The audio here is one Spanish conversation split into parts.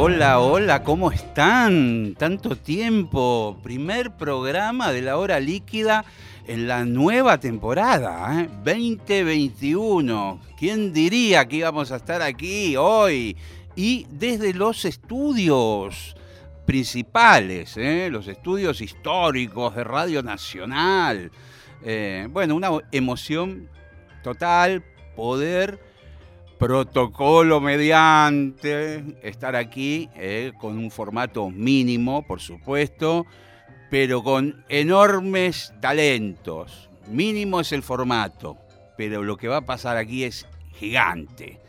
Hola, hola, ¿cómo están? Tanto tiempo. Primer programa de la hora líquida en la nueva temporada, ¿eh? 2021. ¿Quién diría que íbamos a estar aquí hoy? Y desde los estudios principales, ¿eh? los estudios históricos de Radio Nacional. Eh, bueno, una emoción total poder protocolo mediante, estar aquí eh, con un formato mínimo, por supuesto, pero con enormes talentos. Mínimo es el formato, pero lo que va a pasar aquí es gigante.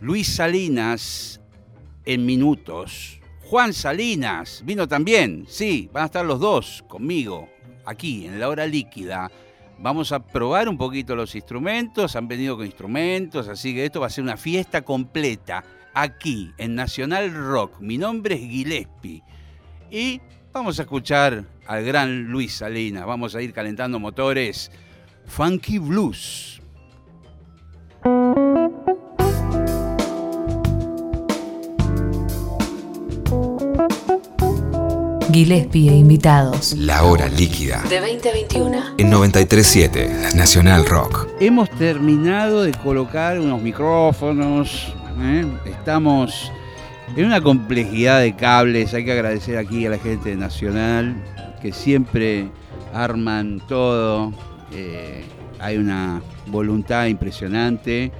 Luis Salinas en minutos. Juan Salinas vino también, sí, van a estar los dos conmigo, aquí en la hora líquida Vamos a probar un poquito los instrumentos, han venido con instrumentos, así que esto va a ser una fiesta completa aquí en Nacional Rock. Mi nombre es Gillespie y vamos a escuchar al gran Luis Salinas. Vamos a ir calentando motores. Funky Blues. Gillespie e invitados. La hora líquida. De 2021. En 937, Nacional Rock. Hemos terminado de colocar unos micrófonos. ¿eh? Estamos en una complejidad de cables. Hay que agradecer aquí a la gente de Nacional que siempre arman todo. Eh, hay una voluntad impresionante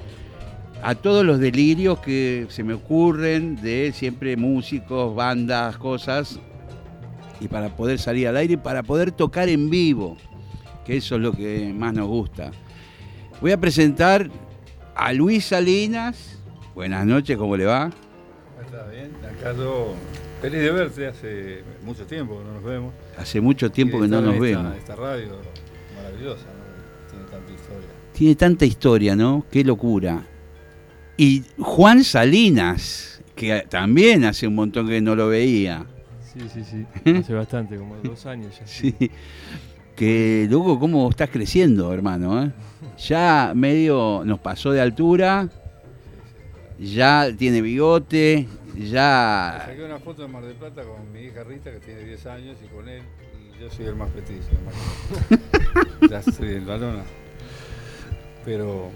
a todos los delirios que se me ocurren de siempre músicos, bandas, cosas y para poder salir al aire y para poder tocar en vivo, que eso es lo que más nos gusta. Voy a presentar a Luis Salinas. Buenas noches, ¿cómo le va? Está bien, acá yo feliz de verte, hace mucho tiempo que no nos vemos. Hace mucho tiempo que no nos esta, vemos. Esta radio maravillosa, ¿no? tiene tanta historia. Tiene tanta historia, ¿no? Qué locura. Y Juan Salinas, que también hace un montón que no lo veía. Sí, sí, sí. Hace bastante, como dos años ya. Sí. Que luego cómo estás creciendo, hermano. ¿eh? Ya medio nos pasó de altura, ya tiene bigote, ya... Saqué una foto de Mar del Plata con mi hija Rita, que tiene 10 años, y con él, y yo soy el más petizo. ya estoy en la lona. Pero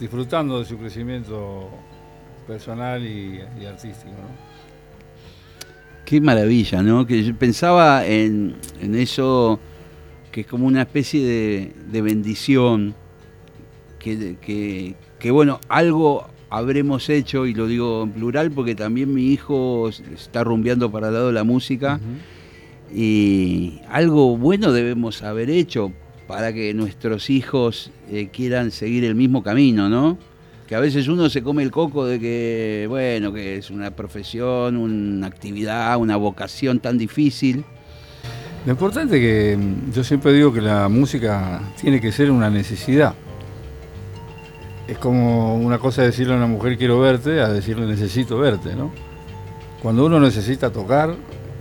disfrutando de su crecimiento personal y, y artístico, ¿no? Qué maravilla, ¿no? Que yo pensaba en, en eso que es como una especie de, de bendición, que, que, que, bueno, algo habremos hecho, y lo digo en plural porque también mi hijo está rumbeando para el lado de la música, uh -huh. y algo bueno debemos haber hecho para que nuestros hijos eh, quieran seguir el mismo camino, ¿no? Que a veces uno se come el coco de que, bueno, que es una profesión, una actividad, una vocación tan difícil. Lo importante es que yo siempre digo que la música tiene que ser una necesidad. Es como una cosa decirle a una mujer quiero verte, a decirle necesito verte, ¿no? Cuando uno necesita tocar,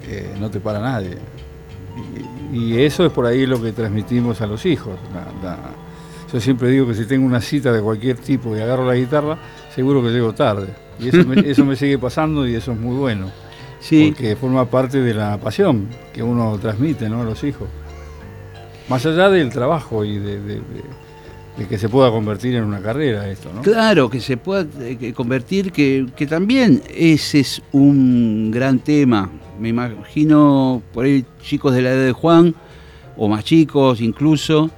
eh, no te para nadie. Y, eso es por ahí lo que transmitimos a los hijos. Yo siempre digo que si tengo una cita de cualquier tipo y agarro la guitarra, seguro que llego tarde. Y eso me, eso me sigue pasando y eso es muy bueno. Sí. Porque forma parte de la pasión que uno transmite ¿no? a los hijos. Más allá del trabajo y de, de, de, de, que se pueda convertir en una carrera esto, ¿no? Claro, que se pueda eh, convertir, que, que también ese es un gran tema. Me imagino por ahí chicos de la edad de Juan, o más chicos incluso,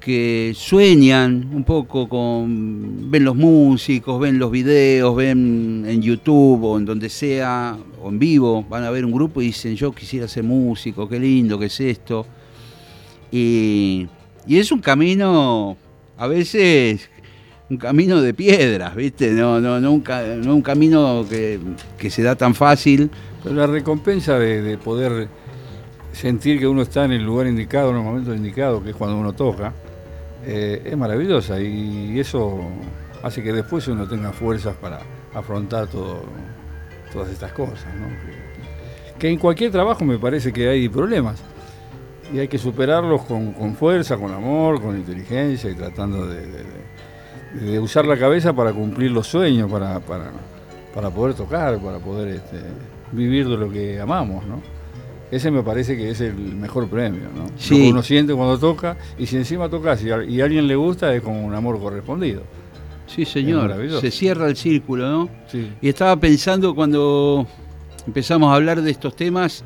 que sueñan un poco con, ven los músicos, ven los videos, ven en YouTube o en donde sea, o en vivo, van a ver un grupo y dicen yo quisiera ser músico, qué lindo que es esto. Y, y es un camino a veces un camino de piedras, ¿viste? No, no, no, un, no un camino que, que se da tan fácil. Pero la recompensa de poder sentir que uno está en el lugar indicado, en el momento indicado, que es cuando uno toca, eh, es maravillosa y eso hace que después uno tenga fuerzas para afrontar todas estas cosas. Que, en cualquier trabajo me parece que hay problemas y hay que superarlos con, con fuerza, con amor, con inteligencia y tratando de, de- usar la cabeza para cumplir los sueños, para, para, para poder tocar, para poder este, vivir de lo que amamos. Ese me parece que es el mejor premio, ¿no? Sí. Lo que uno siente cuando toca, y si encima tocas y a, y a alguien le gusta, es como un amor correspondido. Sí, señor. Se cierra el círculo, ¿no? Sí. Y estaba pensando cuando empezamos a hablar de estos temas,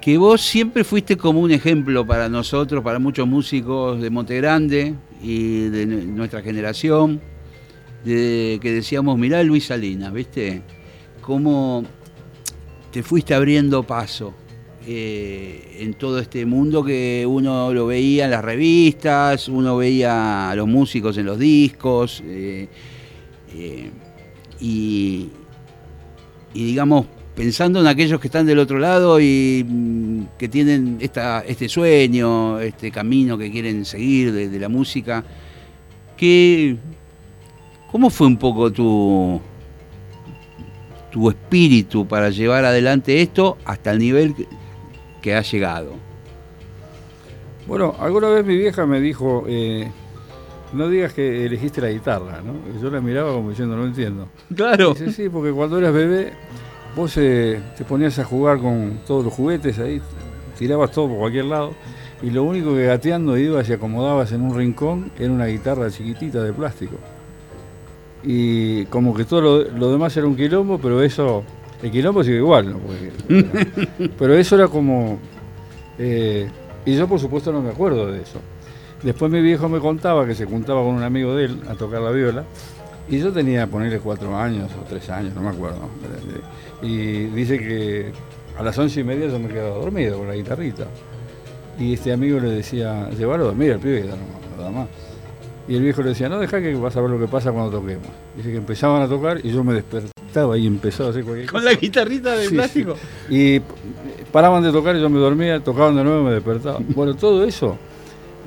que vos siempre fuiste como un ejemplo para nosotros, para muchos músicos de Monte Grande y de nu- nuestra generación, de, que decíamos, mirá Luis Salinas, ¿viste? Cómo te fuiste abriendo paso eh, en todo este mundo que uno lo veía en las revistas, uno veía a los músicos en los discos, eh, eh, y, digamos, pensando en aquellos que están del otro lado y mm, que tienen este sueño, este camino que quieren seguir de, la música, ¿qué, ¿cómo fue un poco tu, tu espíritu para llevar adelante esto hasta el nivel que, ha llegado? Bueno, alguna vez mi vieja me dijo, eh, no digas que elegiste la guitarra, ¿no? Y yo la miraba como diciendo, no entiendo. Claro. Dice, sí, porque cuando eras bebé, vos eh, te ponías a jugar con todos los juguetes ahí, tirabas todo por cualquier lado, y lo único que gateando ibas y acomodabas en un rincón era una guitarra chiquitita de plástico. Y como que todo lo, lo demás era un quilombo, pero eso, el quilombo sigue igual, ¿no? Porque- pero eso era como... eh, y yo por supuesto no me acuerdo de eso. Después mi viejo me contaba que se juntaba con un amigo de él a tocar la viola. Y yo tenía, ponerle cuatro años o tres años, no me acuerdo. Y dice que a las once y media yo me quedaba dormido con la guitarrita. Y este amigo le decía, llevarlo a dormir al pibe, que ya no, no da más. Y el viejo le decía, no, deja que vas a ver lo que pasa cuando toquemos. Dice que empezaban a tocar y yo me y empezaba a hacer cualquier cosa. ¿Con la guitarrita de Sí, plástico? Y paraban de tocar y yo me dormía, tocaban de nuevo y me despertaba. Bueno, todo eso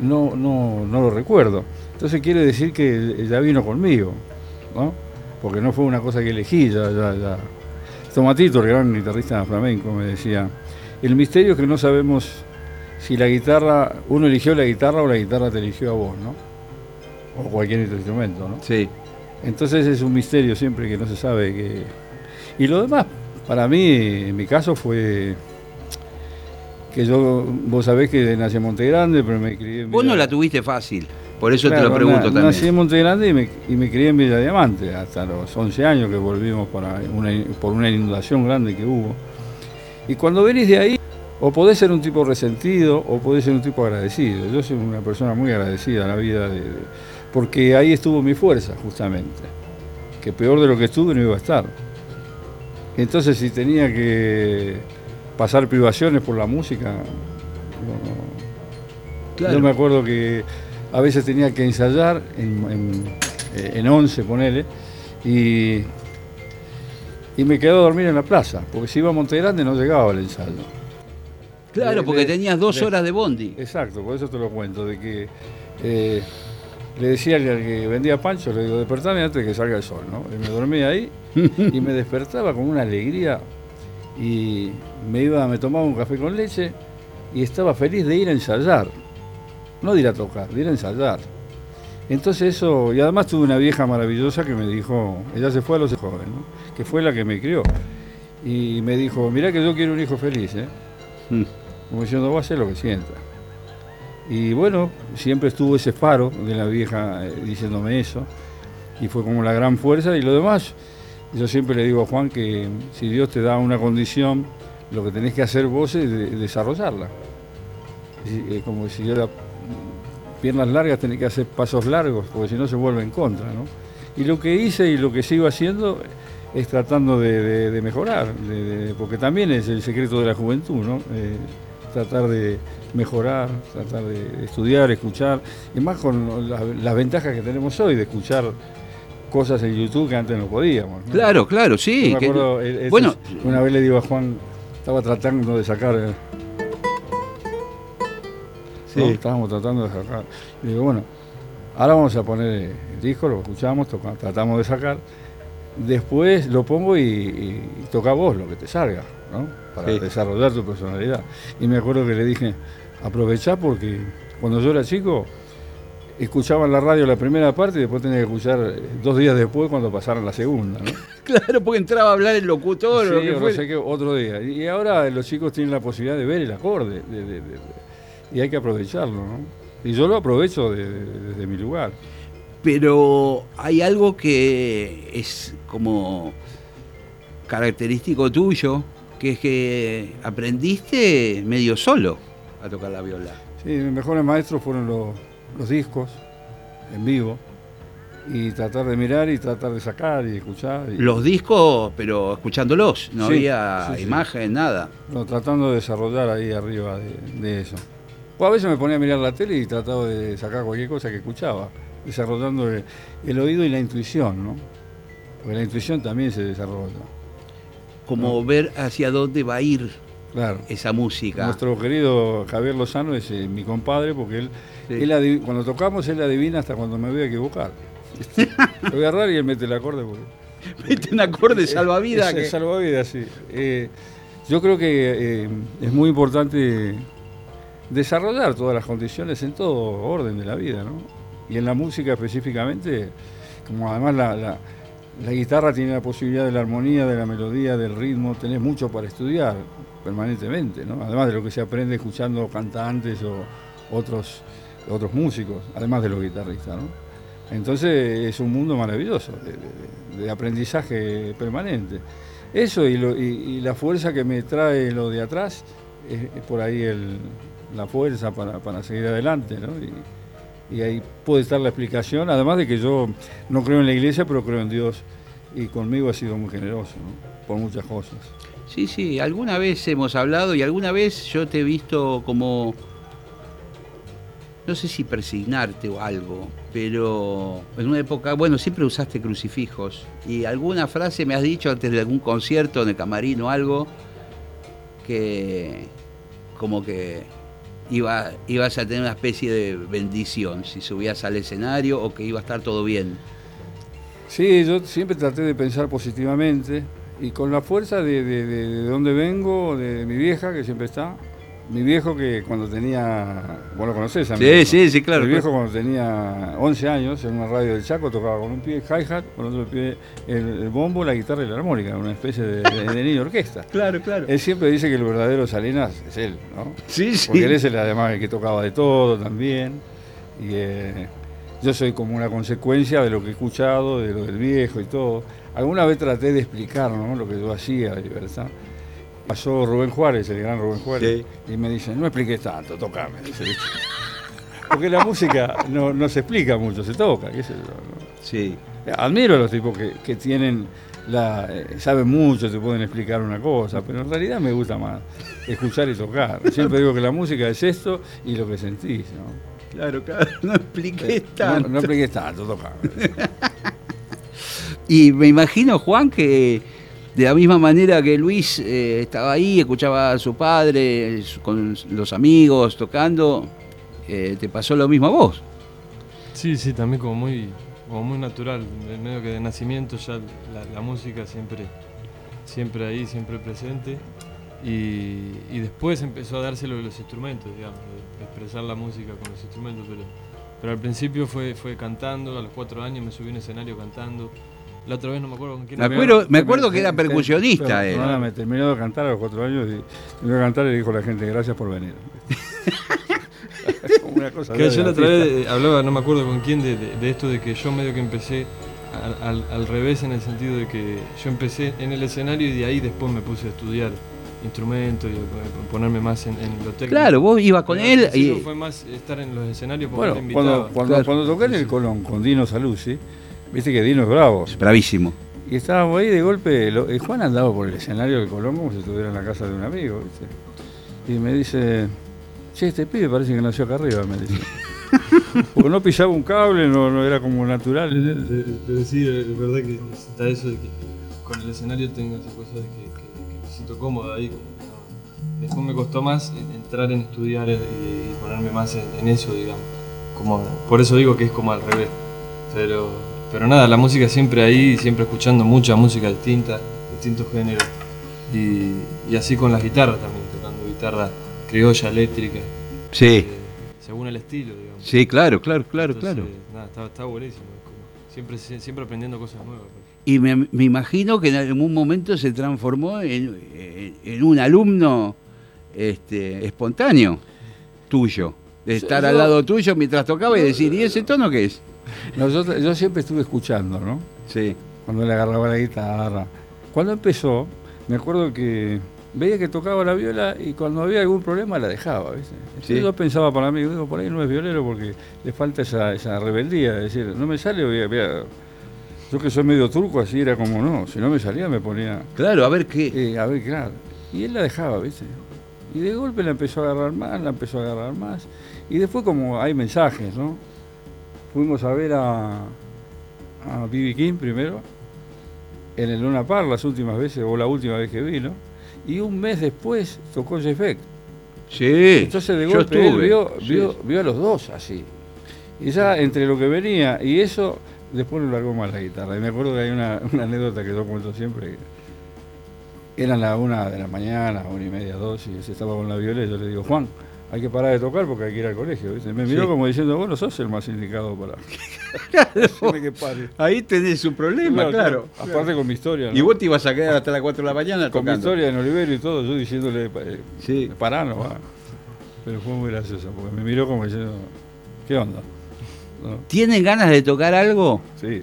no, no, no lo recuerdo. Entonces quiere decir que ya vino conmigo, ¿no? Porque no fue una cosa que elegí, ya, ya, ya. Tomatito, el gran guitarrista flamenco, me decía, el misterio es que no sabemos si la guitarra, uno eligió la guitarra o la guitarra te eligió a vos, ¿no? O cualquier otro instrumento, ¿no? Sí. Entonces es un misterio siempre que no se sabe que... Y lo demás, para mí, en mi caso fue que yo, vos sabés que nací en Monte Grande, pero me crié en Vos no Villa- la tuviste fácil, por eso te lo pregunto na- Nací también. en Monte Grande y me, y me crié en Villa Diamante, hasta los 11 años que volvimos para una, por una inundación grande que hubo. Y cuando venís de ahí, o podés ser un tipo resentido o podés ser un tipo agradecido. Yo soy una persona muy agradecida a la vida, de- de- porque ahí estuvo mi fuerza, justamente. Que peor de lo que estuve no iba a estar. Entonces, si tenía que pasar privaciones por la música, no- Claro. yo me acuerdo que a veces tenía que ensayar en, en, eh, en 11, ponele, y, y me quedaba a dormir en la plaza, porque si iba a Monte Grande no llegaba al ensayo. Claro, porque tenías dos horas de bondi. Exacto, por eso te lo cuento, de que eh, le decía al que vendía pancho, le digo, despertame antes de que salga el sol, ¿no? Y me dormía ahí y me despertaba con una alegría y me iba, me tomaba un café con leche y estaba feliz de ir a ensayar, no de ir a tocar, de ir a ensayar. Entonces eso, y además tuve una vieja maravillosa que me dijo, ella se fue a los jóvenes, ¿no? que fue la que me crió. Y me dijo, mirá que yo quiero un hijo feliz, ¿eh? Mm. como diciendo, a hacer lo que sienta. Y bueno, siempre estuvo ese faro de la vieja eh, diciéndome eso, y fue como la gran fuerza, y lo demás, yo siempre le digo a Juan que si Dios te da una condición, lo que tenés que hacer vos es de- desarrollarla. Eh, como si yo la piernas largas tenés que hacer pasos largos, porque si no se vuelve en contra, ¿no? Y lo que hice y lo que sigo haciendo es tratando de, mejorar, porque también es el secreto de la juventud, ¿no? Eh, tratar de mejorar, tratar de estudiar, escuchar, y más con la- las ventajas que tenemos hoy de escuchar cosas en YouTube que antes no podíamos. ¿no? Claro, claro, sí. Yo me que- acuerdo, eh, esto bueno, una vez le digo a Juan, estaba tratando de sacar. eh, Sí. ¿no? Estábamos tratando de sacar. Le digo, bueno, ahora vamos a poner eh, el disco, lo escuchamos, tratamos de sacar. Después lo pongo y, y toca vos lo que te salga, ¿no? Para Sí. desarrollar tu personalidad. Y me acuerdo que le dije, aprovechá porque cuando yo era chico, escuchaba en la radio la primera parte y después tenía que escuchar eh, dos días después cuando pasaran la segunda, ¿no? claro, porque entraba a hablar el locutor o lo Sí, que o no fuera. sé qué, otro día. Y ahora los chicos tienen la posibilidad de ver el acorde de- de- de- de- y hay que aprovecharlo, ¿no? Y yo lo aprovecho de- de- desde mi lugar. Pero hay algo que es como característico tuyo, que es que aprendiste medio solo a tocar la viola. Sí, mis mejores maestros fueron los, los discos en vivo y tratar de mirar y tratar de sacar y escuchar. y- Los discos, pero escuchándolos, no Sí, había sí, sí. imagen, nada. no, tratando de desarrollar ahí arriba de, de eso. O a veces me ponía a mirar la tele y trataba de sacar cualquier cosa que escuchaba, desarrollando el, el oído y la intuición, ¿no? Porque la intuición también se desarrolla. Como ver hacia dónde va a ir Claro. esa música. Nuestro querido Javier Lozano es eh, mi compadre porque él, Sí. él adiv- cuando tocamos él adivina hasta cuando me voy a equivocar. Lo voy a agarrar y él mete el acorde. porque- Mete un acorde salvavidas Es- que... salvavidas, sí. Eh, yo creo que eh, es muy importante desarrollar todas las condiciones en todo orden de la vida, ¿no? Y en la música específicamente, como además la, la- la guitarra tiene la posibilidad de la armonía, de la melodía, del ritmo, tenés mucho para estudiar permanentemente, ¿no? Además de lo que se aprende escuchando cantantes o otros, otros músicos, además de los guitarristas, ¿no? Entonces es un mundo maravilloso de, aprendizaje permanente. Eso y, la fuerza que me trae lo de atrás es, por ahí la fuerza para, para seguir adelante. ¿no? Y ahí puede estar la explicación, además de que yo no creo en la iglesia, pero creo en Dios. Y conmigo ha sido muy generoso, ¿no? por muchas cosas. Sí, sí, alguna vez hemos hablado y alguna vez yo te he visto como, no sé si persignarte o algo, pero en una época, bueno, siempre usaste crucifijos y alguna frase me has dicho antes de algún concierto en el camarín o algo que como que iba, ibas a tener una especie de bendición si subías al escenario o que iba a estar todo bien. Sí, yo siempre traté de pensar positivamente y con la fuerza de, de, de- de donde vengo, de mi vieja que siempre está. Mi viejo que cuando tenía, vos lo conocés a mi Sí, viejo. sí, sí, claro, Mi viejo cuando tenía 11 años en una radio del Chaco tocaba con un pie hi-hat, con otro pie el, el bombo, la guitarra y la armónica, una especie de, de, de niño orquesta. Claro, claro. Él siempre dice que el verdadero Salinas es él, ¿no? Sí, sí. Porque él es el, además el que tocaba de todo también. Y eh, yo soy como una consecuencia de lo que he escuchado, de lo del viejo y todo. Alguna vez traté de explicar ¿no? lo que yo hacía de libertad. Pasó Rubén Juárez, el gran Rubén Juárez, y me dice, no expliques tanto, tocame. dice. Porque la música no, no se explica mucho, se toca, qué sé yo, ¿no? Sí. Admiro a los tipos que, que tienen la, eh, saben mucho, te pueden explicar una cosa, pero en realidad me gusta más escuchar y tocar. Siempre digo que la música es esto y lo que sentís, ¿no? Claro, claro, no expliqué Eh, No, tanto. no expliques tanto, tocar. Y me imagino, Juan, que de la misma manera que Luis eh, estaba ahí, escuchaba a su padre con los amigos tocando, eh, te pasó lo mismo a vos. Sí, sí, también como muy, como muy natural. Medio que de nacimiento ya la, música siempre, siempre ahí, siempre presente. Y, después empezó a dárselo de los instrumentos, digamos, de, expresar la música con los instrumentos. Pero, pero al principio fue, fue cantando, a los cuatro años me subí a un escenario cantando. La otra vez no me acuerdo con quién. Me acuerdo- me acuerdo que era percusionista, él. me terminó de cantar a los cuatro años y terminó de cantar y le dijo a la gente, gracias por venir. Como una cosa Que yo la otra vez eh, hablaba, no me acuerdo con quién, de, de- de esto de que yo medio que empecé al, al- al revés en el sentido de que yo empecé en el escenario y de ahí después me puse a estudiar instrumentos y a ponerme más en, en lo técnico. Claro, vos ibas con Pero él y... fue más estar en los escenarios porque Bueno, me invitaba. cuando, cuando, Claro. cuando toqué en el Colón con Dino Saluzzi, viste que Dino es bravo. Bravísimo. Y estábamos ahí de golpe, lo- eh, Juan andaba por el escenario del Colón como si estuviera en la casa de un amigo, ¿viste? y me dice, che, este pibe parece que nació acá arriba, me dice. Porque no pisaba un cable, no, no era como natural. Pero sí, es verdad que está eso de que con el escenario tengo esa cosa de que, que- que me siento cómodo ahí. no- Después me costó más entrar en estudiar y, y ponerme más en, en eso, digamos. Como, por eso digo que es como al revés. Pero, pero nada, la música siempre ahí, siempre escuchando mucha música distinta, distintos géneros. Y, y así con las guitarras también, tocando guitarra criolla, eléctrica, Sí, eh, según el estilo, digamos. sí, claro, claro, claro, Entonces, claro. Nada, está, está buenísimo. siempre, siempre aprendiendo cosas nuevas. Y me, me imagino que en algún momento se transformó en, en- en un alumno este, espontáneo tuyo. De estar yo- al lado tuyo mientras tocaba y decir, ¿y ese tono qué es? No, yo, siempre estuve escuchando, ¿no? Sí. Cuando le agarraba la guitarra. Cuando empezó, me acuerdo que veía que tocaba la viola y cuando había algún problema la dejaba, ¿viste? Sí. Yo pensaba para mí, digo, por ahí no es violero porque le falta esa, esa rebeldía, es decir, no me sale, voy a- voy a- yo que soy medio turco, así era como no, si no me salía me ponía, Claro, a ver qué. eh, a ver, claro. Y él la dejaba, ¿viste? Y de golpe la empezó a agarrar más, la empezó a agarrar más. Y después como hay mensajes, ¿no? Fuimos a ver a a B.B. King primero, en el Luna Park las últimas veces, o la última vez que vino, y un mes después tocó Jeff Beck. Sí. Entonces de golpe él vio, sí. vio, vio a los dos así. Y ya entre lo que venía y eso, después no largó más la guitarra. Y me acuerdo que hay una, una anécdota que yo cuento siempre. Eran las una de la mañana, una y media, dos, y él estaba con la viola y yo le digo, Juan, hay que parar de tocar porque hay que ir al colegio. ¿viste? Me miró Sí. como diciendo, vos no sos el más indicado para decirme que pare. Ahí tenés un problema, claro. Aparte con mi historia. ¿no? Y vos te ibas a quedar hasta las 4 de la mañana con mi historia en Olivero y todo, yo diciéndole, eh, Sí. pará, no va. Pero fue muy gracioso, porque me miró como diciendo, ¿qué onda? No, ¿Tienen ganas de tocar algo? sí.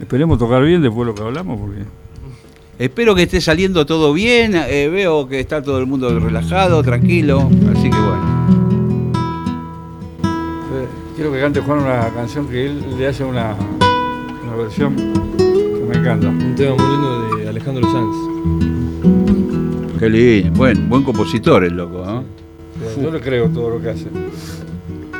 Esperemos tocar bien después de lo que hablamos, porque Espero que esté saliendo todo bien. eh, veo que está todo el mundo relajado, tranquilo. Así que bueno. Eh, quiero que cante Juan una canción que él le hace una, una versión que me encanta. Un tema muy lindo de Alejandro Sanz. Qué lindo. Bueno, buen compositor el loco. ¿no? Yo le creo todo lo que hace.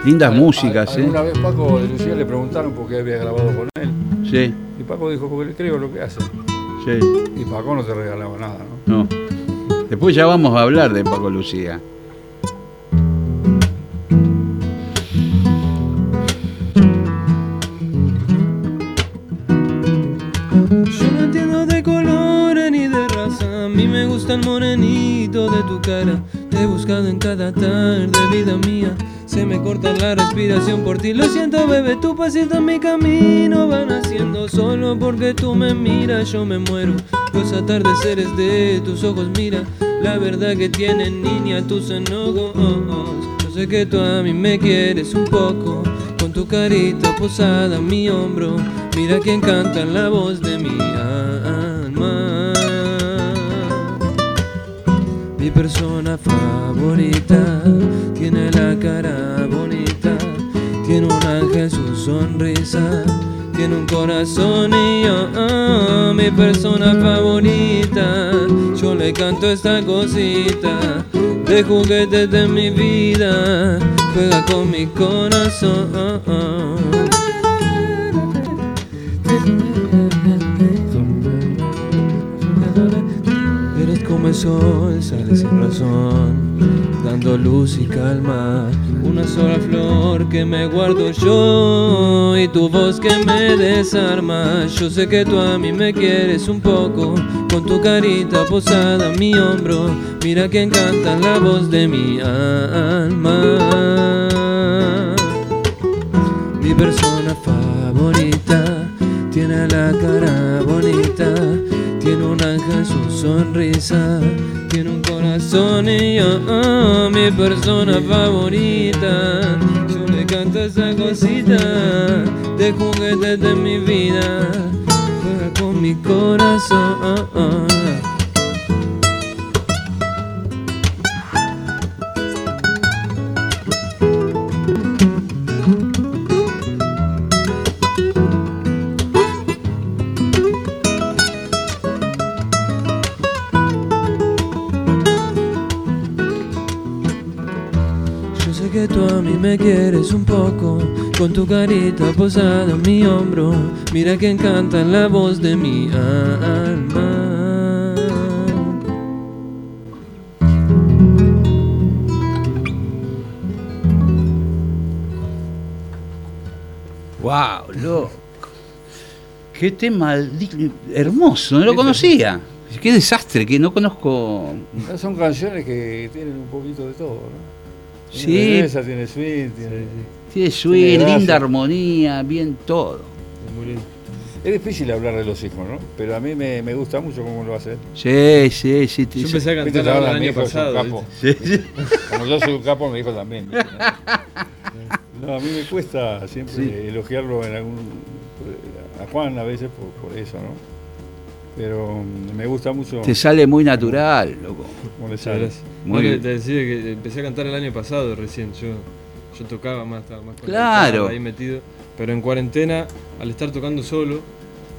Lindas músicas, ¿eh? vez Paco de Lucía le preguntaron por qué había grabado con él. Sí, Y Paco dijo, porque le creo lo que hace. sí. Y Paco no te regalaba nada, ¿no? No. Después ya vamos a hablar de Paco Lucía. El morenito de tu cara. Te he buscado en cada tarde, vida mía. Se me corta la respiración por ti. Lo siento, bebé, tu pasito en mi camino van haciendo. Solo porque tú me miras, yo me muero. Los atardeceres de tus ojos, mira. La verdad que tienen niña tus enojos. Yo sé que tú a mí me quieres un poco. Con tu carita posada en mi hombro. Mira quién canta en la voz de mi Mi persona favorita tiene la cara bonita, tiene un ángel su sonrisa, tiene un corazón y yo, ah, mi persona favorita, yo le canto esta cosita de juguetes de mi vida, juega con mi corazón. El sol, sale sin razón, dando luz y calma. Una sola flor que me guardo yo y tu voz que me desarma. Yo sé que tú a mí me quieres un poco, con tu carita posada en mi hombro. Mira que encanta la voz de mi alma. Mi persona favorita tiene la cara bonita, ángel su sonrisa, tiene un corazón yo, ah, mi persona favorita. Yo le canto esa cosita de juguetes de mi vida, juega con mi corazón. Me quieres un poco, con tu carita posada en mi hombro. Mira que encanta la voz de mi alma. ¡Wow! Loco. Qué tema hermoso, no lo conocía. Qué desastre, que no conozco. Son canciones que tienen un poquito de todo, ¿no? Tiene Sí. belleza, tiene swing, tiene... Tiene swing, Tiene gracia. linda armonía, bien todo. Muy lindo. Es difícil hablar de los hijos, ¿no? Pero a mí me, me gusta mucho cómo lo hace. Sí, sí, sí. Yo sí. empecé a cantar ahora el año pasado. Sí, sí. Como yo soy un capo, mi hijo también. ¿viste? No, a mí me cuesta siempre Sí. elogiarlo en algún... A Juan a veces por, por eso, ¿no? Pero mm, me gusta mucho Te sale muy natural, loco. cómo le Muchas sale. gracias. Muy No, te decía que empecé a cantar el año pasado recién. Yo, yo tocaba más, estaba más Claro. ahí metido. Pero en cuarentena, al estar tocando solo,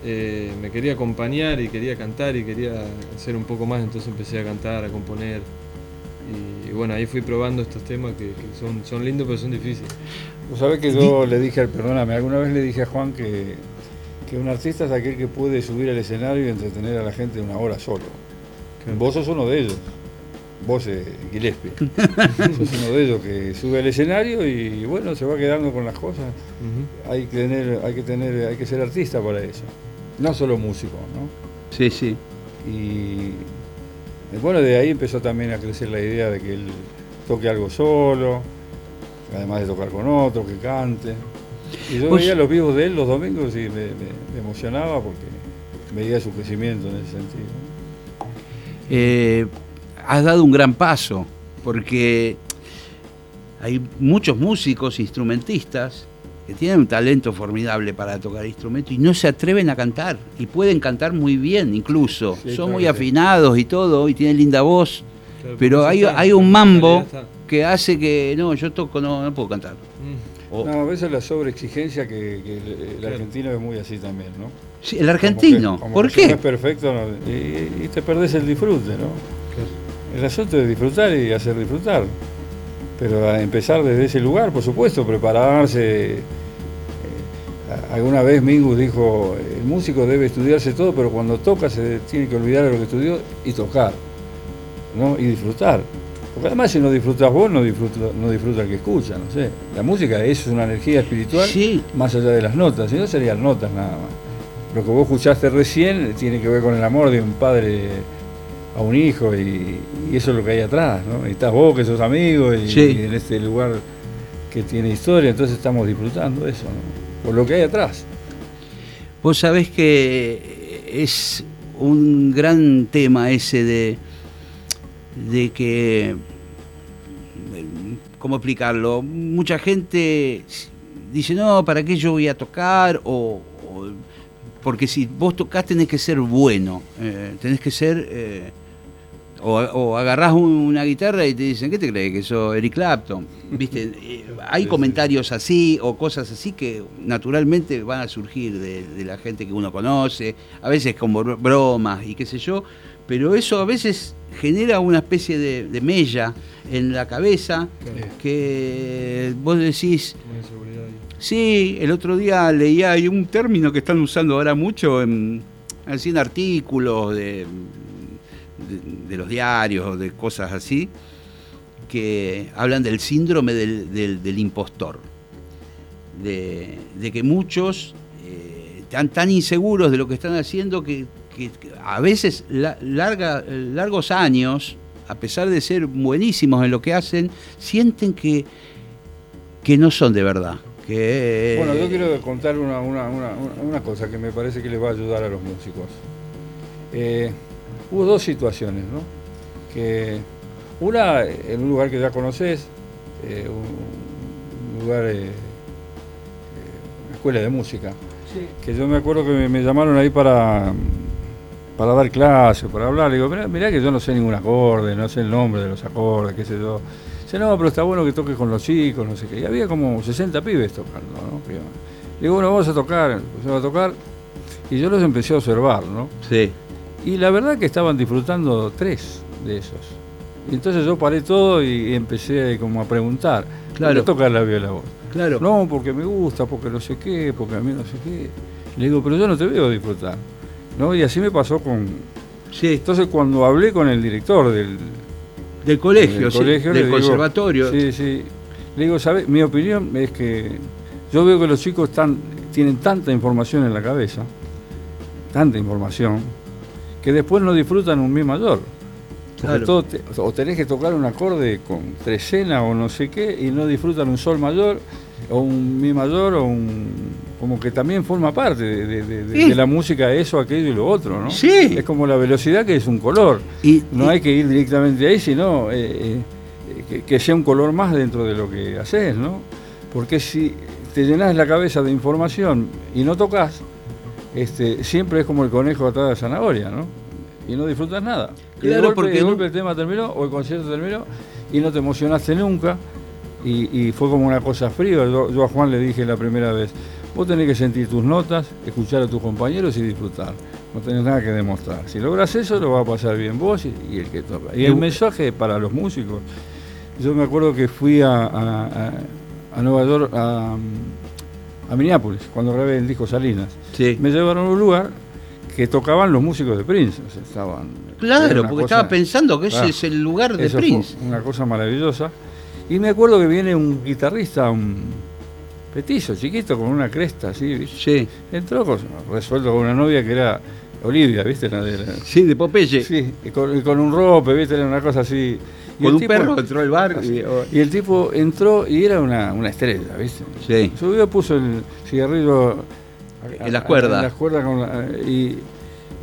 eh, me quería acompañar y quería cantar y quería hacer un poco más. Entonces empecé a cantar, a componer. Y, y bueno, ahí fui probando estos temas que, que son, son lindos pero son difíciles. Vos sabés que yo le dije, al perdóname, alguna vez le dije a Juan que, que un artista es aquel que puede subir al escenario y entretener a la gente una hora solo. Claro. Vos sos uno de ellos. Vos, eh, Gillespie. sos uno de ellos que sube al escenario y bueno, se va quedando con las cosas. Hay que tener, hay que tener, hay que ser artista para eso. No solo músico, ¿no? Sí, sí. Y bueno, de ahí empezó también a crecer la idea de que él toque algo solo, además de tocar con otro, que cante. Y yo Pues- veía los vivos de él los domingos y me, me- me emocionaba porque veía su crecimiento en ese sentido. Eh, has dado un gran paso, porque hay muchos músicos, instrumentistas, que tienen un talento formidable para tocar instrumentos y no se atreven a cantar. Y pueden cantar muy bien incluso. Sí, Son claro muy afinados y todo, y tienen linda voz. Claro, Pero hay, un mambo que hace que, no, yo toco, no, no puedo cantar. Mm. No, a veces la sobreexigencia que, que el, argentino es muy así también, ¿no? Sí, el argentino, Como que- como ¿por que si no qué? es perfecto no- y, y te perdés el disfrute, ¿no? El asunto es disfrutar y hacer disfrutar. Pero a empezar desde ese lugar, por supuesto, prepararse. eh, alguna vez Mingus dijo, el músico debe estudiarse todo, pero cuando toca se tiene que olvidar de lo que estudió y tocar, ¿no? Y disfrutar. Porque además si no disfrutas vos, no disfruta, no disfruta el que escucha, no sé. La música es una energía espiritual Sí, más allá de las notas, si no serían notas nada más. Lo que vos escuchaste recién tiene que ver con el amor de un padre a un hijo y, y eso es lo que hay atrás, ¿no? Y estás vos que sos amigo y, Sí. y en este lugar que tiene historia, entonces estamos disfrutando eso, ¿no? Por lo que hay atrás. Vos sabés que es un gran tema ese de, de que, ¿cómo explicarlo? Mucha gente dice, no, ¿para qué yo voy a tocar? O, o- porque si vos tocás tenés que ser bueno, eh, tenés que ser... eh, o, o agarrás un- una guitarra y te dicen, ¿qué te crees? Que sos Eric Clapton. ¿Viste? Eh, Hay Sí, sí. comentarios así o cosas así que naturalmente van a surgir de, de la gente que uno conoce, a veces con bro- bromas y qué sé yo, pero eso a veces genera una especie de, de mella en la cabeza Claro. que vos decís. Sí, el otro día leía hay un término que están usando ahora mucho en, así en artículos de, de- de los diarios o de cosas así, que hablan del síndrome del, del- del impostor. De, de que muchos eh, están tan inseguros de lo que están haciendo que, que- a veces la- larga- largos años, a pesar de ser buenísimos en lo que hacen, sienten que, que no son de verdad. Que, Bueno, yo quiero contar una, una- una- una- cosa que me parece que les va a ayudar a los músicos. Eh, hubo dos situaciones, ¿no? Que una en un lugar que ya conoces, eh, un, un lugar, eh, eh, una escuela de música, que yo me acuerdo que me, me llamaron ahí para, para dar clases, para hablar. Le digo, mirá, mirá que yo no sé ningún acorde, no sé el nombre de los acordes, qué sé yo. Dice, no, pero está bueno que toques con los chicos, no sé qué. Y había como 60 pibes tocando, ¿no? Le digo, bueno, vamos a tocar, empezamos a tocar. Y yo los empecé a observar, ¿no? Sí, Y la verdad que estaban disfrutando tres de esos. Y entonces yo paré todo y empecé como a preguntar. Claro. ¿Por qué tocar la viola vos? Claro. No, porque me gusta, porque no sé qué, porque a mí no sé qué. Le digo, pero yo no te veo disfrutar. ¿No? Y así me pasó con... Sí, Entonces cuando hablé con el director del, del colegio, del sí, colegio, digo- conservatorio. Sí, sí. Le digo, ¿sabes? Mi opinión es que yo veo que los chicos están, tienen tanta información en la cabeza, tanta información, que después no disfrutan un mi mayor. Porque Claro. todo te- o tenés que tocar un acorde con trecena o no sé qué y no disfrutan un sol mayor o un mi mayor o un como que también forma parte de, de- de- Sí. de la música eso, aquello y lo otro, ¿no? Sí. Es como la velocidad que es un color. Y, No y- hay que ir directamente ahí, sino eh, eh, que, que sea un color más dentro de lo que haces, ¿no? Porque si te llenas la cabeza de información y no tocas, este, siempre es como el conejo atrás de la zanahoria, ¿no? Y no disfrutas nada. Y de Claro, golpe, porque de no- golpe el tema terminó o el concierto terminó y no te emocionaste nunca y, y fue como una cosa fría. Yo, yo a Juan le dije la primera vez, vos tenés que sentir tus notas, escuchar a tus compañeros y disfrutar. No tenés nada que demostrar. Si logras eso, lo va a pasar bien vos y, y el que toca. Y el mensaje para los músicos. Yo me acuerdo que fui a, a- a- Nueva York, a, a Minneapolis, cuando grabé el disco Salinas. sí. Me llevaron a un lugar que tocaban los músicos de Prince. o sea, estaban, Claro, porque cosa- estaba pensando que ese es el lugar de fue Prince. una cosa maravillosa. Y me acuerdo que viene un guitarrista, un petizo, chiquito, con una cresta así, ¿viste? Sí, Entró con- resuelto con una novia que era Olivia, ¿viste? La de la- sí, de Popeye. sí, y con, y con un rope, ¿viste? Era una cosa así. Y Con un tipo- perro entró al bar. y- Y el tipo entró y era una, una estrella, ¿viste? Sí. Subió, puso el cigarrillo a- En las cuerdas. en las cuerdas con la- y,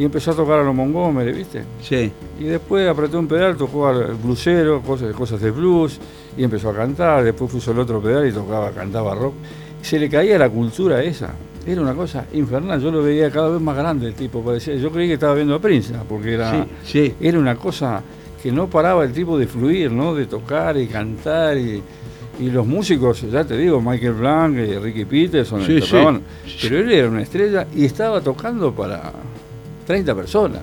y empezó a tocar a los Montgomery, ¿viste? Sí. Y después apretó un pedal, tocó al bluesero, cosas, cosas de blues, y empezó a cantar, después puso el otro pedal y tocaba, cantaba rock. Se le caía la cultura esa. Era una cosa infernal, yo lo veía cada vez más grande el tipo, parecía, yo creí que estaba viendo a Prince, porque era, Sí, sí. era una cosa que no paraba el tipo de fluir, ¿no? De tocar y cantar y, y los músicos, ya te digo, Michael Blanc, eh, Ricky Peterson, Sí, tocaban, sí. pero él era una estrella y estaba tocando para 30 personas.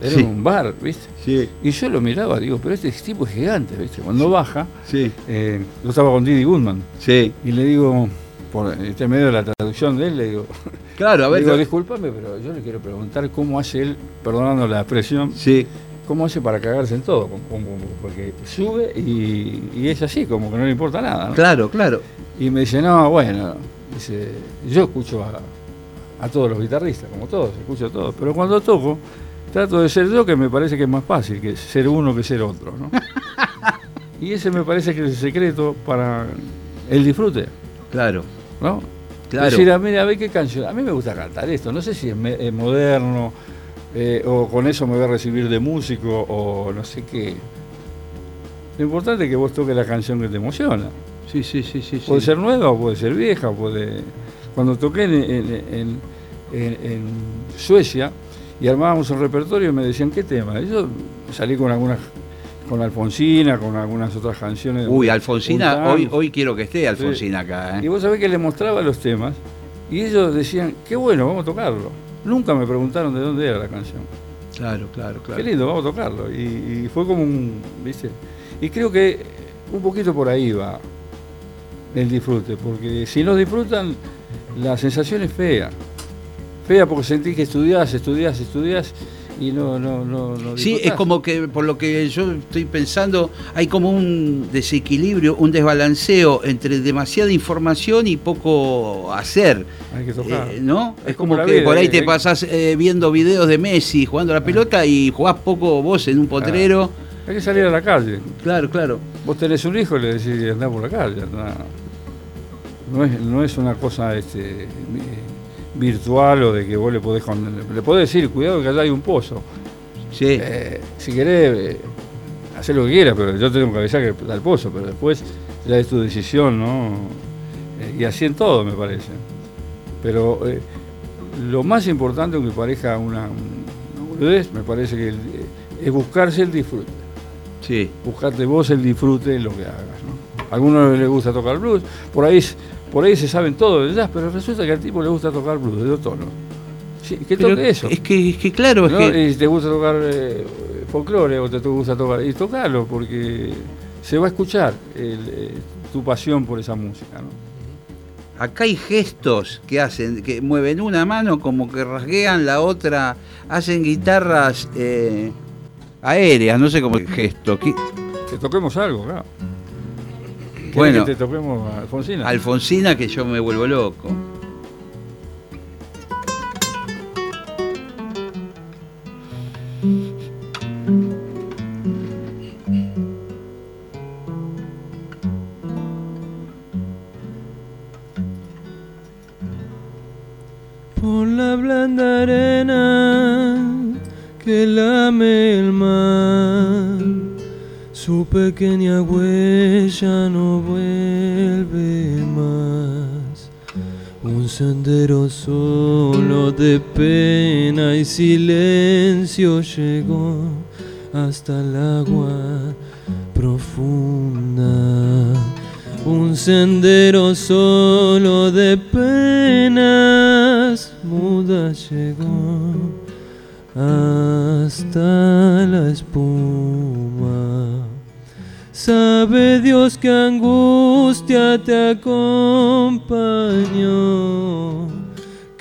Era Sí. un bar, ¿viste? Sí, Y yo lo miraba, digo, pero este tipo es gigante, ¿viste? Cuando baja, sí, eh, yo estaba con Didi Goodman sí. y le digo, por este medio de la traducción de él, le digo, Claro, a ver. digo, discúlpame, pero yo le quiero preguntar cómo hace él, perdonando la expresión, Sí, cómo hace para cagarse en todo, porque sube y, y es así, como que no le importa nada, ¿no? claro, claro. Y me dice, no, bueno, dice, yo escucho a, a todos los guitarristas, como todos, escucho a todos, pero cuando toco, trato de ser yo, que me parece que es más fácil que ser uno que ser otro, ¿no? y ese me parece que es el secreto para el disfrute, Claro, ¿no? claro. Decir, a mí, a ver qué canción, a mí me gusta cantar esto, no sé si es, me- es moderno, eh, o con eso me voy a recibir de músico, o no sé qué. Lo importante es que vos toques la canción que te emociona. Sí, sí, sí, sí. Puede sí. ser nueva o puede ser vieja, puede. Cuando toqué en, en- en- en- en Suecia y armábamos un repertorio me decían qué tema. Y yo salí con algunas, con Alfonsina, con algunas otras canciones. Uy, Alfonsina, hoy, hoy quiero que esté Alfonsina acá. Y ¿eh? vos sabés que les mostraba los temas y ellos decían, qué bueno, vamos a tocarlo. Nunca me preguntaron de dónde era la canción. Claro, claro, claro. Qué lindo, vamos a tocarlo. Y, y fue como un, ¿viste? Y creo que un poquito por ahí va el disfrute, porque si no disfrutan, la sensación es fea. Fea porque sentís que estudiás, estudiás, estudiás y no, no, no, no Sí, es como que por lo que yo estoy pensando, hay como un desequilibrio, un desbalanceo entre demasiada información y poco hacer. Hay que tocar. Eh, ¿No? Es, Es como, que vida, por ahí eh, te eh. pasás eh, viendo videos de Messi jugando a la pelota y jugás poco vos en un potrero. Hay que salir a la calle. Claro, claro. Vos tenés un hijo y le decís andá por la calle. andá. No, es, no es una cosa este, vi- virtual o de que vos le podés, con- le podés decir, cuidado que allá hay un pozo. Sí. Eh, si querés, eh, hacer lo que quieras, pero yo tengo que avisar que el pozo, pero después ya es tu decisión, ¿no? Eh, y así en todo, me parece. Pero eh, lo más importante aunque pareja una, una me parece que el- es buscarse el disfrute. Sí. Buscarte vos el disfrute de lo que hagas, ¿no? A algunos les gusta tocar blues, por ahí, por ahí se saben todo de jazz, pero resulta que al tipo le gusta tocar blues de dos tonos. Sí, Pero toque eso. Es que, es que claro, es ¿no? que. Y si te gusta tocar eh, folclore o te gusta tocar. Y tocalo porque se va a escuchar el, eh, tu pasión por esa música. ¿no? Acá hay gestos que hacen, que mueven una mano como que rasguean la otra, hacen guitarras eh, aéreas, no sé cómo el gesto. ¿Qué- Que toquemos algo, claro. ¿Querés Bueno. que te toquemos a Alfonsina? Alfonsina que yo me vuelvo loco. De pena y silencio llegó hasta el agua profunda. Un sendero solo de penas muda llegó hasta la espuma. Sabe Dios que angustia te acompañó,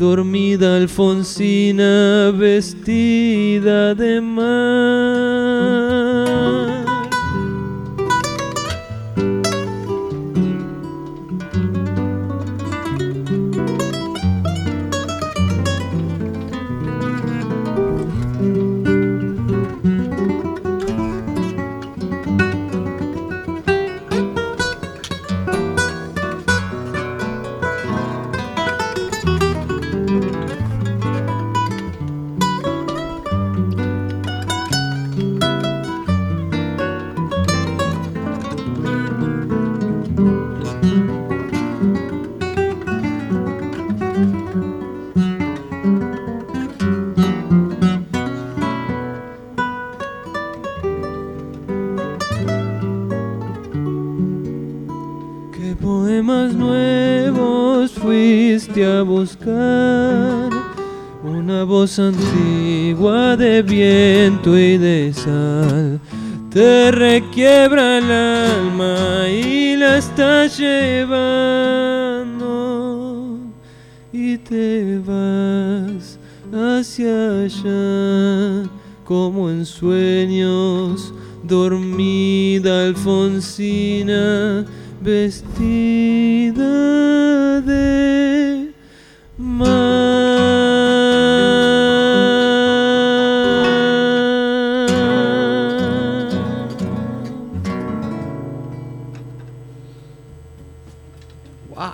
Dormida Alfonsina vestida de mar. ¿Qué poemas nuevos fuiste a buscar? Una voz antigua de viento y de sal te requiebra el alma y la está llevando y te vas hacia allá como en sueños dormida Alfonsina vestida de mar. ¡Wow!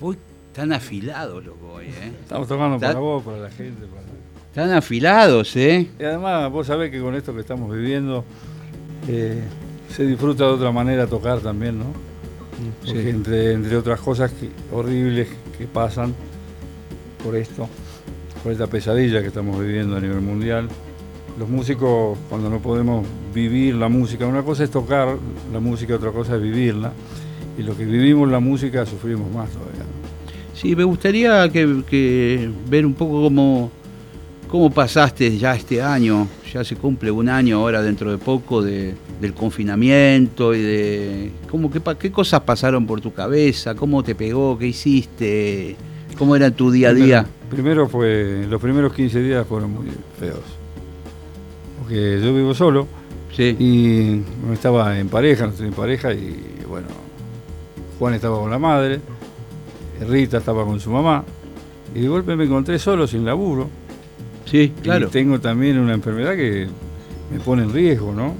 Uy, están afilados los boy, ¿eh? Estamos tocando para vos, para la gente. para- Están afilados, ¿eh? Y además, vos sabés que con esto que estamos viviendo, eh, se disfruta de otra manera tocar también, ¿no? Porque Sí. entre, entre otras cosas que- horribles que pasan por esto, por esta pesadilla que estamos viviendo a nivel mundial, los músicos cuando no podemos vivir la música, una cosa es tocar la música, otra cosa es vivirla, y los que vivimos la música sufrimos más todavía. Sí, me gustaría que, que ver un poco cómo, cómo pasaste ya este año. Ya se cumple un año ahora dentro de poco de- del confinamiento y de cómo, qué cosas pasaron por tu cabeza, cómo te pegó, qué hiciste, cómo era tu día a día. Primero, primero fue, los primeros 15 días fueron muy feos. porque yo vivo solo Sí. y no estaba en pareja, no estoy en pareja y bueno, Juan estaba con la madre, Rita estaba con su mamá y de golpe me encontré solo, sin laburo. Sí, claro. Y tengo también una enfermedad que me pone en riesgo, ¿no?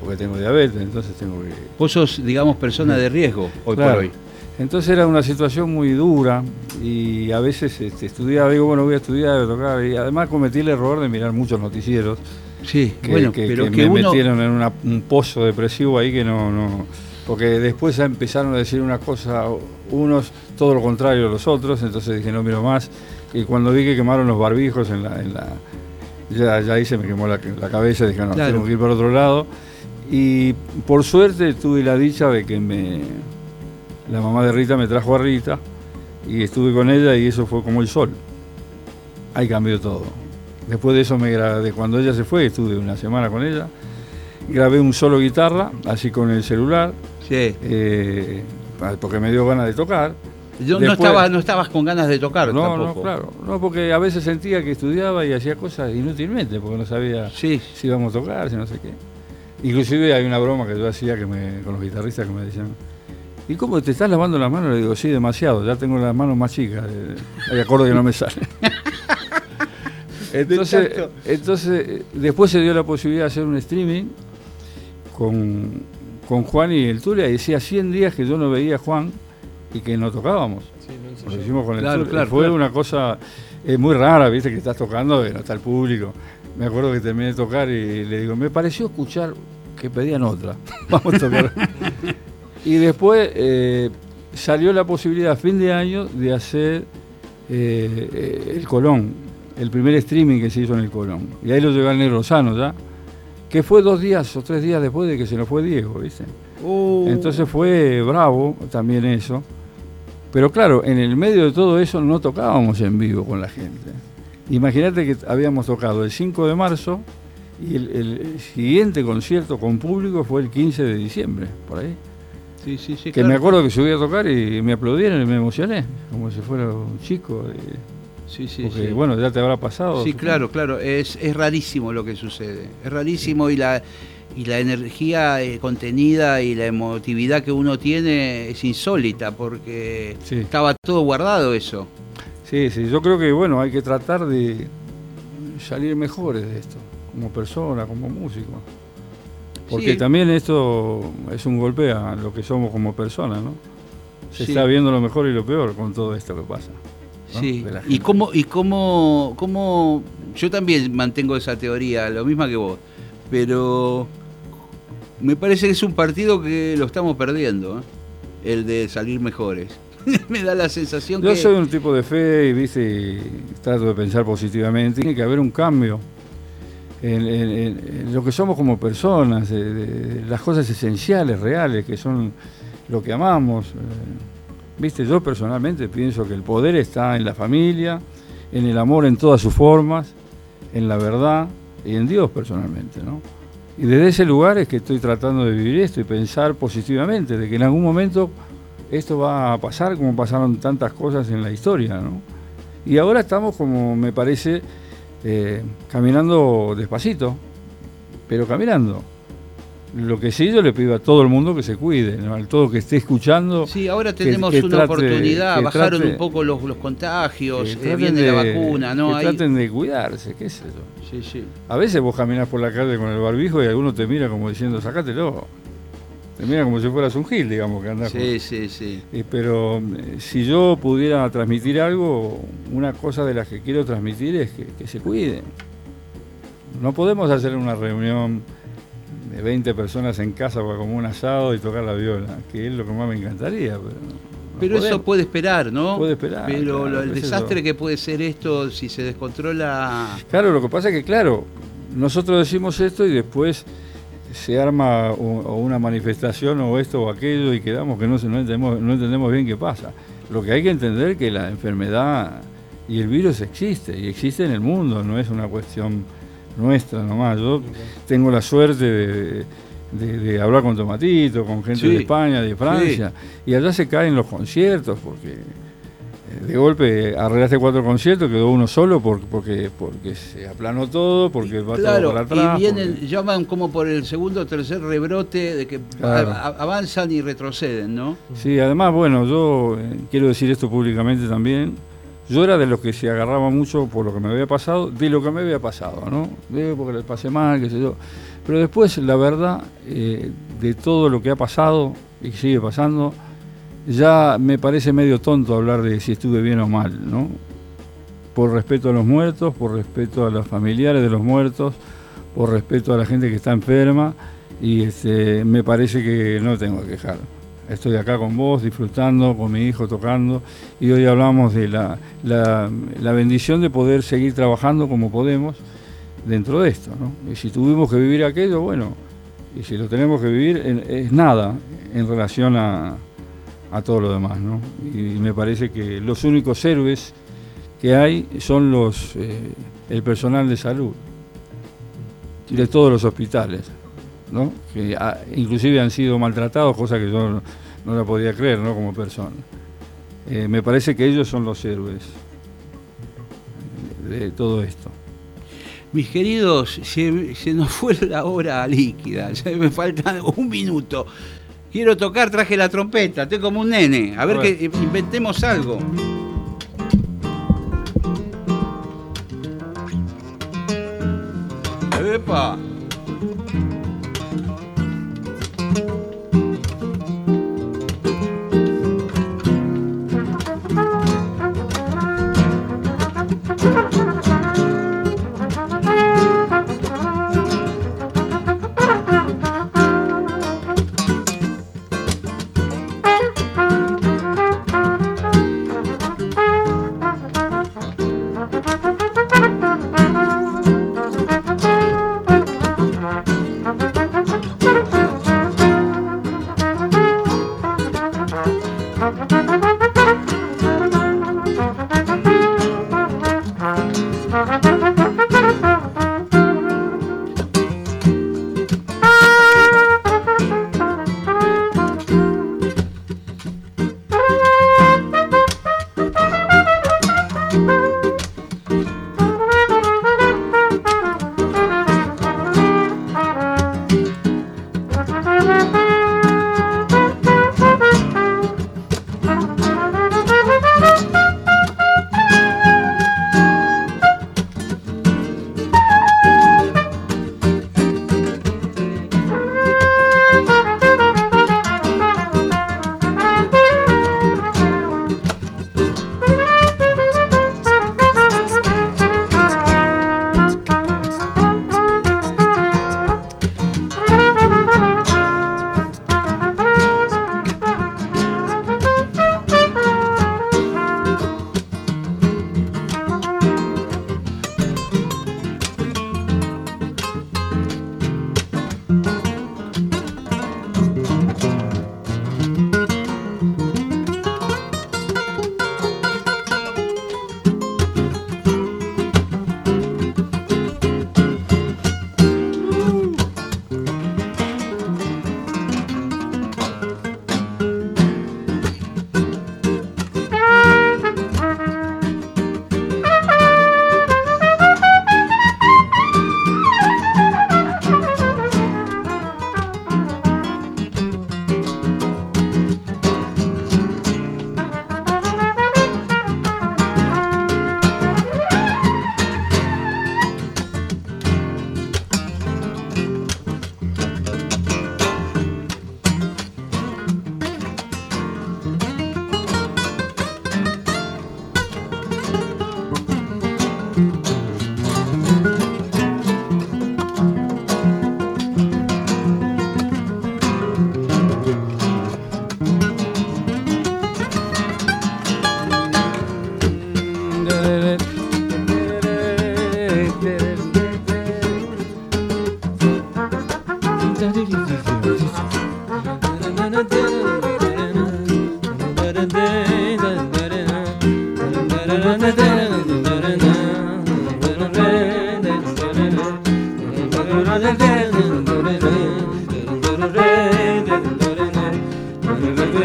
Porque tengo diabetes, entonces tengo que... Vos sos, digamos, persona de riesgo hoy Claro. por hoy. Entonces era una situación muy dura y a veces este, estudiaba, digo, bueno, voy a estudiar, voy a tocar, y además cometí el error de mirar muchos noticieros Sí, que, bueno, que- pero que que, me uno... metieron en una- un pozo depresivo ahí que no, no... Porque después empezaron a decir una cosa, unos, todo lo contrario a los otros, entonces dije, no miro más. Y cuando vi que quemaron los barbijos en la... en la- ya, ya ahí se me quemó la, la cabeza, dije, no, Claro. tengo que ir por otro lado. Y por suerte tuve la dicha de que me, la mamá de Rita me trajo a Rita y estuve con ella y eso fue como el sol. Ahí cambió todo. Después de eso, me gra- de cuando ella se fue, estuve una semana con ella, grabé un solo guitarra, así con el celular, Sí. eh, porque me dio ganas de tocar. Yo no, estaba, no estabas con ganas de tocar No, tampoco. no, claro. No, porque a veces sentía que estudiaba y hacía cosas inútilmente, porque no sabía Sí, si íbamos a tocar, si no sé qué. Inclusive hay una broma que yo hacía que me, con los guitarristas que me decían, ¿y cómo te estás lavando las manos? Le digo, sí, demasiado, ya tengo las manos más chicas, eh, hay acordes que no me salen. entonces, entonces, después se dio la posibilidad de hacer un streaming con, con Juan y el Turia, y decía 100 días que yo no veía a Juan y que no tocábamos. Sí, no Lo hicimos con el Claro, Fue claro. una cosa eh, muy rara, viste, que estás tocando y no está el público. Me acuerdo que terminé de tocar y le digo, me pareció escuchar que pedían otra. Vamos a tocar. y después eh, salió la posibilidad a fin de año de hacer eh, eh, el Colón, el primer streaming que se hizo en el Colón. Y ahí lo llevé al Negro Sano ya, que fue dos días o tres días después de que se nos fue Diego, ¿viste? Uh, Entonces fue bravo también eso. Pero claro, en el medio de todo eso no tocábamos en vivo con la gente. Imagínate que habíamos tocado el 5 de marzo y el, el siguiente concierto con público fue el 15 de diciembre, por ahí. sí, sí, sí, Que claro. me acuerdo que subí a tocar y me aplaudieron y me emocioné, como si fuera un chico. Sí, sí, porque sí. bueno, ya te habrá pasado. Sí, claro, claro. Es, es rarísimo lo que sucede. Es rarísimo y la, y la energía eh, contenida y la emotividad que uno tiene es insólita porque Sí. estaba todo guardado eso. Sí, sí, yo creo que bueno, hay que tratar de salir mejores de esto, como persona, como músico. Porque Sí. también esto es un golpe a lo que somos como personas, ¿no? Se Sí. está viendo lo mejor y lo peor con todo esto que pasa. ¿no? Sí. Y cómo, y cómo, cómo, yo también mantengo esa teoría, lo misma que vos, pero me parece que es un partido que lo estamos perdiendo, ¿eh? el de salir mejores. me da la sensación Yo que... soy un tipo de fe y, ¿viste? trato de pensar positivamente. Tiene que haber un cambio en, en- en- en lo que somos como personas, de- de- de las cosas esenciales, reales, que son lo que amamos. eh. Viste, yo personalmente pienso que el poder está en la familia, en el amor en todas sus formas, en la verdad y en Dios personalmente, ¿no? Y desde ese lugar es que estoy tratando de vivir esto y pensar positivamente, de que en algún momento esto va a pasar como pasaron tantas cosas en la historia, ¿no? Y ahora estamos como, me parece, eh, caminando despacito, pero caminando. Lo que sí yo le pido a todo el mundo que se cuide, ¿no? al todo que esté escuchando. Sí, ahora tenemos que una trate- oportunidad, bajaron trate- un poco los, los contagios, que eh, viene la de- vacuna, ¿no? Que Ahí- traten de cuidarse, qué sé yo. Sí, sí. A veces vos caminás por la calle con el barbijo y alguno te mira como diciendo, sacátelo. Te mira como si fueras un gil, digamos, que andás Sí, sí, sí. Eh, pero eh, si yo pudiera transmitir algo, una cosa de las que quiero transmitir es que, que se cuiden. No podemos hacer una reunión de 20 personas en casa para como un asado y tocar la viola, que es lo que más me encantaría. Pero, no- no Pero eso puede esperar, ¿no? Puede esperar, Pero claro, el desastre que puede ser esto si se descontrola. Claro, lo que pasa es que, claro, nosotros decimos esto y después se arma o, una manifestación o esto o aquello y quedamos que no, se- no, entendemos, no entendemos bien qué pasa. Lo que hay que entender es que la enfermedad y el virus existe y existe en el mundo, no es una cuestión nuestra nomás. Yo tengo la suerte de, de- de hablar con Tomatito, con gente Sí, de España, de Francia, y allá se caen los conciertos porque de golpe arreglaste cuatro conciertos, quedó uno solo por- porque, porque se aplanó todo, porque va claro, todo para atrás. y vienen, porque- van como por el segundo o tercer rebrote de que Claro. a- a- avanzan y retroceden, ¿no? Sí, además, bueno, yo eh, quiero decir esto públicamente también. Yo era de los que se agarraba mucho por lo que me había pasado, de lo que me había pasado, ¿no? De porque le pasé mal, qué sé yo. Pero después, la verdad, eh, de todo lo que ha pasado y que sigue pasando, ya me parece medio tonto hablar de si estuve bien o mal, ¿no? Por respeto a los muertos, por respeto a los familiares de los muertos, por respeto a la gente que está enferma, y este, me parece que no tengo que quejar. Estoy acá con vos, disfrutando, con mi hijo tocando, y hoy hablamos de la, la- la bendición de poder seguir trabajando como podemos dentro de esto. ¿no? Y si tuvimos que vivir aquello, bueno, y si lo tenemos que vivir, es nada en relación a, a todo lo demás. ¿no? Y me parece que los únicos héroes que hay son los eh, el personal de salud de todos los hospitales. ¿No? que ah, inclusive han sido maltratados, cosa que yo no, no la podía creer ¿no? como persona. Eh, me parece que ellos son los héroes de todo esto. Mis queridos, se, se nos fue la hora líquida, ya me falta un minuto. Quiero tocar, traje la trompeta, estoy como un nene. A ver, A ver. que inventemos algo. ¡Epa!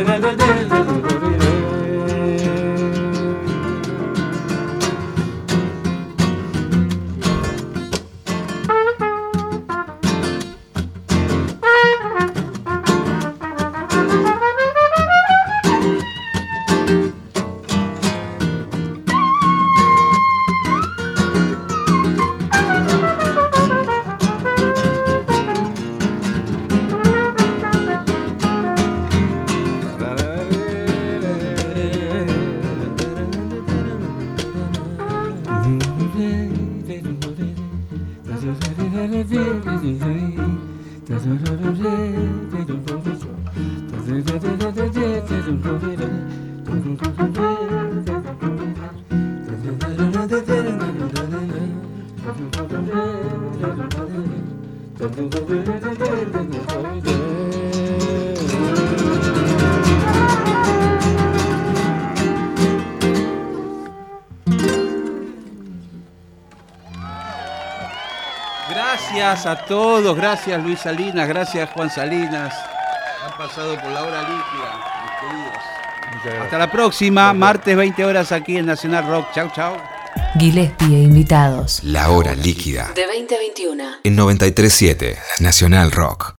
da da da da da Gracias a todos, gracias Luis Salinas, gracias Juan Salinas. Han pasado por la hora líquida, mis queridos. Hasta la próxima, martes 20 horas aquí en Nacional Rock. Chau, chau. Gillespie e invitados. La hora líquida. De 2021. En 937 Nacional Rock.